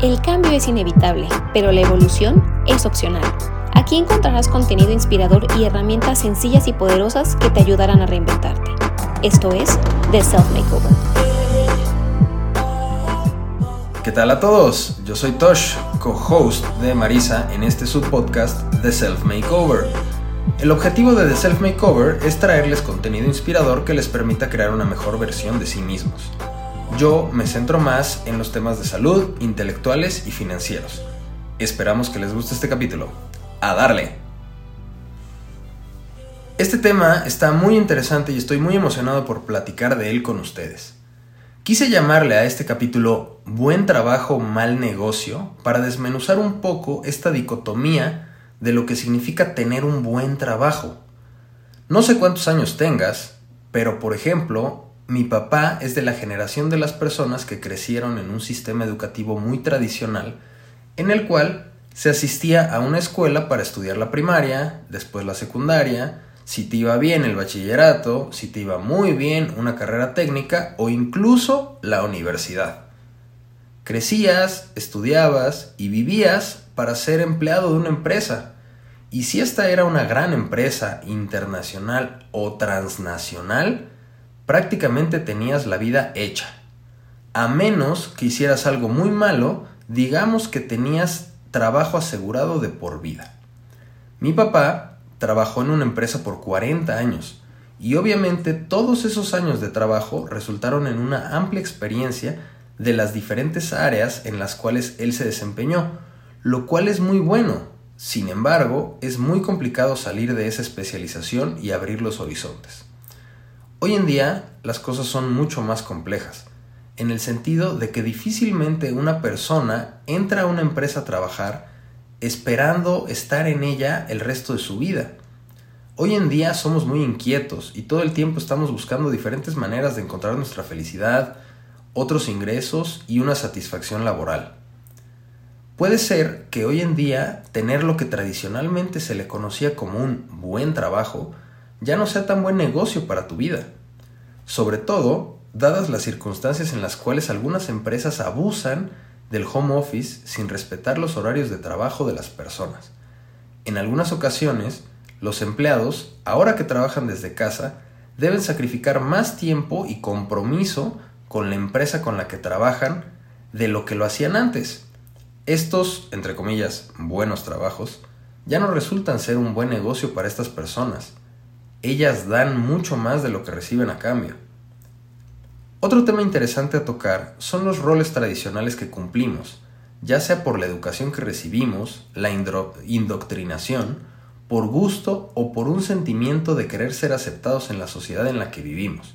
El cambio es inevitable, pero la evolución es opcional. Aquí encontrarás contenido inspirador y herramientas sencillas y poderosas que te ayudarán a reinventarte. Esto es The Self Makeover. ¿Qué tal a todos? Yo soy Tosh, co-host de Marisa en este subpodcast The Self Makeover. El objetivo de The Self Makeover es traerles contenido inspirador que les permita crear una mejor versión de sí mismos. Yo me centro más en los temas de salud, intelectuales y financieros. Esperamos que les guste este capítulo. ¡A darle! Este tema está muy interesante y estoy muy emocionado por platicar de él con ustedes. Quise llamarle a este capítulo Buen trabajo, mal negocio para desmenuzar un poco esta dicotomía de lo que significa tener un buen trabajo. No sé cuántos años tengas, pero por ejemplo, mi papá es de la generación de las personas que crecieron en un sistema educativo muy tradicional, en el cual se asistía a una escuela para estudiar la primaria, después la secundaria, si te iba bien el bachillerato, si te iba muy bien una carrera técnica o incluso la universidad. Crecías, estudiabas y vivías para ser empleado de una empresa. Y si esta era una gran empresa internacional o transnacional, prácticamente tenías la vida hecha. A menos que hicieras algo muy malo, digamos que tenías trabajo asegurado de por vida. Mi papá trabajó en una empresa por 40 años y obviamente todos esos años de trabajo resultaron en una amplia experiencia de las diferentes áreas en las cuales él se desempeñó, lo cual es muy bueno. Sin embargo, es muy complicado salir de esa especialización y abrir los horizontes. Hoy en día las cosas son mucho más complejas, en el sentido de que difícilmente una persona entra a una empresa a trabajar esperando estar en ella el resto de su vida. Hoy en día somos muy inquietos y todo el tiempo estamos buscando diferentes maneras de encontrar nuestra felicidad, otros ingresos y una satisfacción laboral. Puede ser que hoy en día tener lo que tradicionalmente se le conocía como un buen trabajo ya no sea tan buen negocio para tu vida. Sobre todo, dadas las circunstancias en las cuales algunas empresas abusan del home office sin respetar los horarios de trabajo de las personas. En algunas ocasiones, los empleados, ahora que trabajan desde casa, deben sacrificar más tiempo y compromiso con la empresa con la que trabajan de lo que lo hacían antes. Estos, entre comillas, buenos trabajos, ya no resultan ser un buen negocio para estas personas ellas dan mucho más de lo que reciben a cambio. Otro tema interesante a tocar son los roles tradicionales que cumplimos, ya sea por la educación que recibimos, la indoctrinación, por gusto o por un sentimiento de querer ser aceptados en la sociedad en la que vivimos.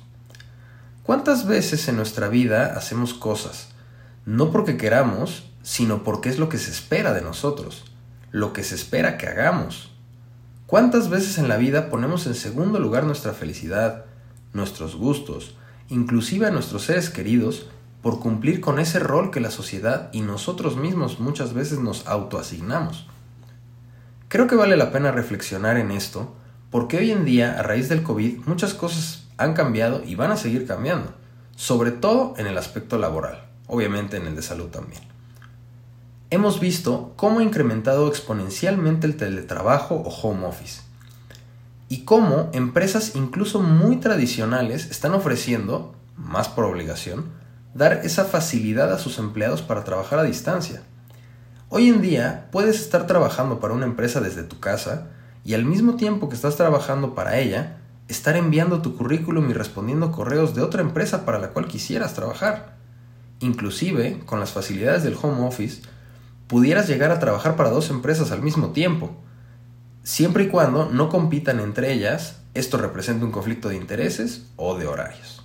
¿Cuántas veces en nuestra vida hacemos cosas, no porque queramos, sino porque es lo que se espera de nosotros, lo que se espera que hagamos? ¿Cuántas veces en la vida ponemos en segundo lugar nuestra felicidad, nuestros gustos, inclusive a nuestros seres queridos, por cumplir con ese rol que la sociedad y nosotros mismos muchas veces nos autoasignamos? Creo que vale la pena reflexionar en esto, porque hoy en día, a raíz del COVID, muchas cosas han cambiado y van a seguir cambiando, sobre todo en el aspecto laboral, obviamente en el de salud también hemos visto cómo ha incrementado exponencialmente el teletrabajo o home office y cómo empresas incluso muy tradicionales están ofreciendo, más por obligación, dar esa facilidad a sus empleados para trabajar a distancia. Hoy en día puedes estar trabajando para una empresa desde tu casa y al mismo tiempo que estás trabajando para ella, estar enviando tu currículum y respondiendo correos de otra empresa para la cual quisieras trabajar. Inclusive, con las facilidades del home office, pudieras llegar a trabajar para dos empresas al mismo tiempo, siempre y cuando no compitan entre ellas, esto representa un conflicto de intereses o de horarios.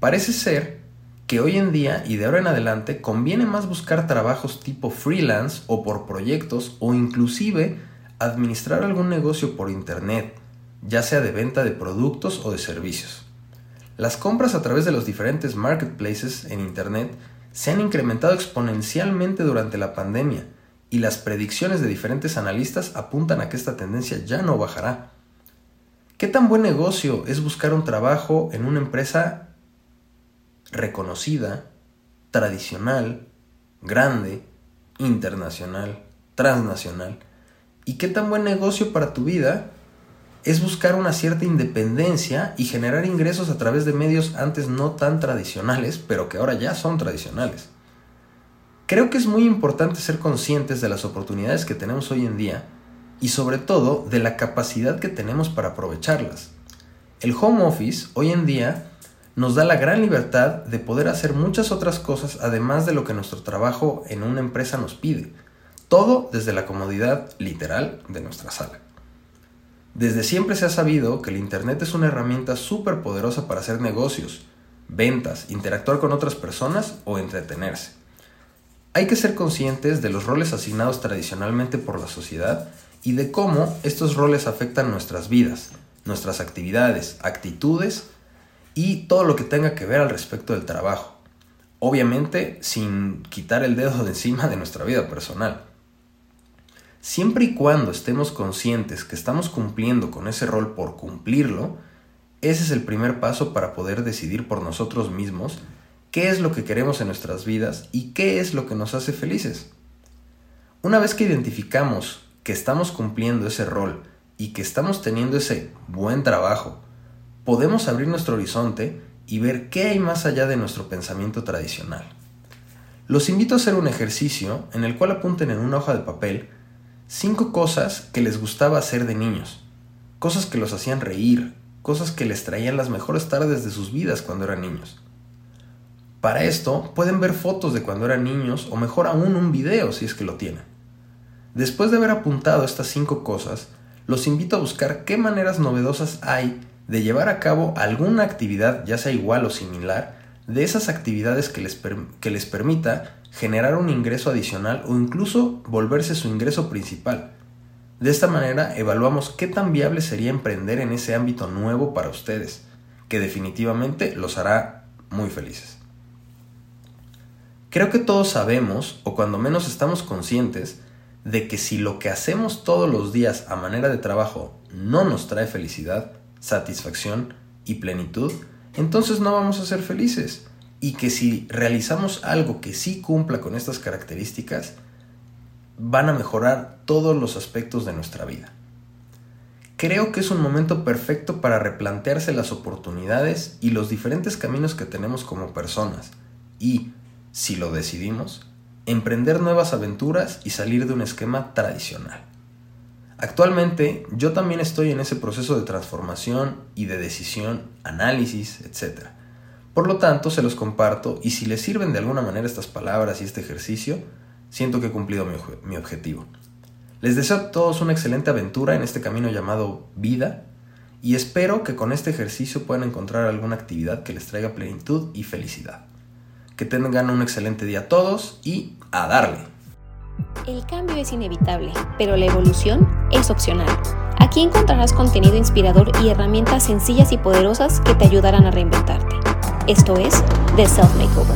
Parece ser que hoy en día y de ahora en adelante conviene más buscar trabajos tipo freelance o por proyectos o inclusive administrar algún negocio por internet, ya sea de venta de productos o de servicios. Las compras a través de los diferentes marketplaces en internet se han incrementado exponencialmente durante la pandemia y las predicciones de diferentes analistas apuntan a que esta tendencia ya no bajará. ¿Qué tan buen negocio es buscar un trabajo en una empresa reconocida, tradicional, grande, internacional, transnacional, y qué tan buen negocio para tu vida es buscar una cierta independencia y generar ingresos a través de medios antes no tan tradicionales, pero que ahora ya son tradicionales. Creo que es muy importante ser conscientes de las oportunidades que tenemos hoy en día y sobre todo de la capacidad que tenemos para aprovecharlas. El home office hoy en día nos da la gran libertad de poder hacer muchas otras cosas además de lo que nuestro trabajo en una empresa nos pide. Todo desde la comodidad literal de nuestra sala. Desde siempre se ha sabido que el Internet es una herramienta súper poderosa para hacer negocios, ventas, interactuar con otras personas o entretenerse. Hay que ser conscientes de los roles asignados tradicionalmente por la sociedad y de cómo estos roles afectan nuestras vidas, nuestras actividades, actitudes y todo lo que tenga que ver al respecto del trabajo. Obviamente sin quitar el dedo de encima de nuestra vida personal. Siempre y cuando estemos conscientes que estamos cumpliendo con ese rol por cumplirlo, ese es el primer paso para poder decidir por nosotros mismos qué es lo que queremos en nuestras vidas y qué es lo que nos hace felices. Una vez que identificamos que estamos cumpliendo ese rol y que estamos teniendo ese buen trabajo, podemos abrir nuestro horizonte y ver qué hay más allá de nuestro pensamiento tradicional. Los invito a hacer un ejercicio en el cual apunten en una hoja de papel Cinco cosas que les gustaba hacer de niños, cosas que los hacían reír, cosas que les traían las mejores tardes de sus vidas cuando eran niños. Para esto pueden ver fotos de cuando eran niños o mejor aún un video si es que lo tienen. Después de haber apuntado estas cinco cosas, los invito a buscar qué maneras novedosas hay de llevar a cabo alguna actividad, ya sea igual o similar, de esas actividades que les, que les permita generar un ingreso adicional o incluso volverse su ingreso principal. De esta manera evaluamos qué tan viable sería emprender en ese ámbito nuevo para ustedes, que definitivamente los hará muy felices. Creo que todos sabemos, o cuando menos estamos conscientes, de que si lo que hacemos todos los días a manera de trabajo no nos trae felicidad, satisfacción y plenitud, entonces no vamos a ser felices y que si realizamos algo que sí cumpla con estas características, van a mejorar todos los aspectos de nuestra vida. Creo que es un momento perfecto para replantearse las oportunidades y los diferentes caminos que tenemos como personas y, si lo decidimos, emprender nuevas aventuras y salir de un esquema tradicional. Actualmente yo también estoy en ese proceso de transformación y de decisión, análisis, etc. Por lo tanto, se los comparto y si les sirven de alguna manera estas palabras y este ejercicio, siento que he cumplido mi, objetivo. Les deseo a todos una excelente aventura en este camino llamado vida y espero que con este ejercicio puedan encontrar alguna actividad que les traiga plenitud y felicidad. Que tengan un excelente día a todos y a darle. El cambio es inevitable, pero la evolución es opcional. Aquí encontrarás contenido inspirador y herramientas sencillas y poderosas que te ayudarán a reinventarte. Esto es The Self Makeover.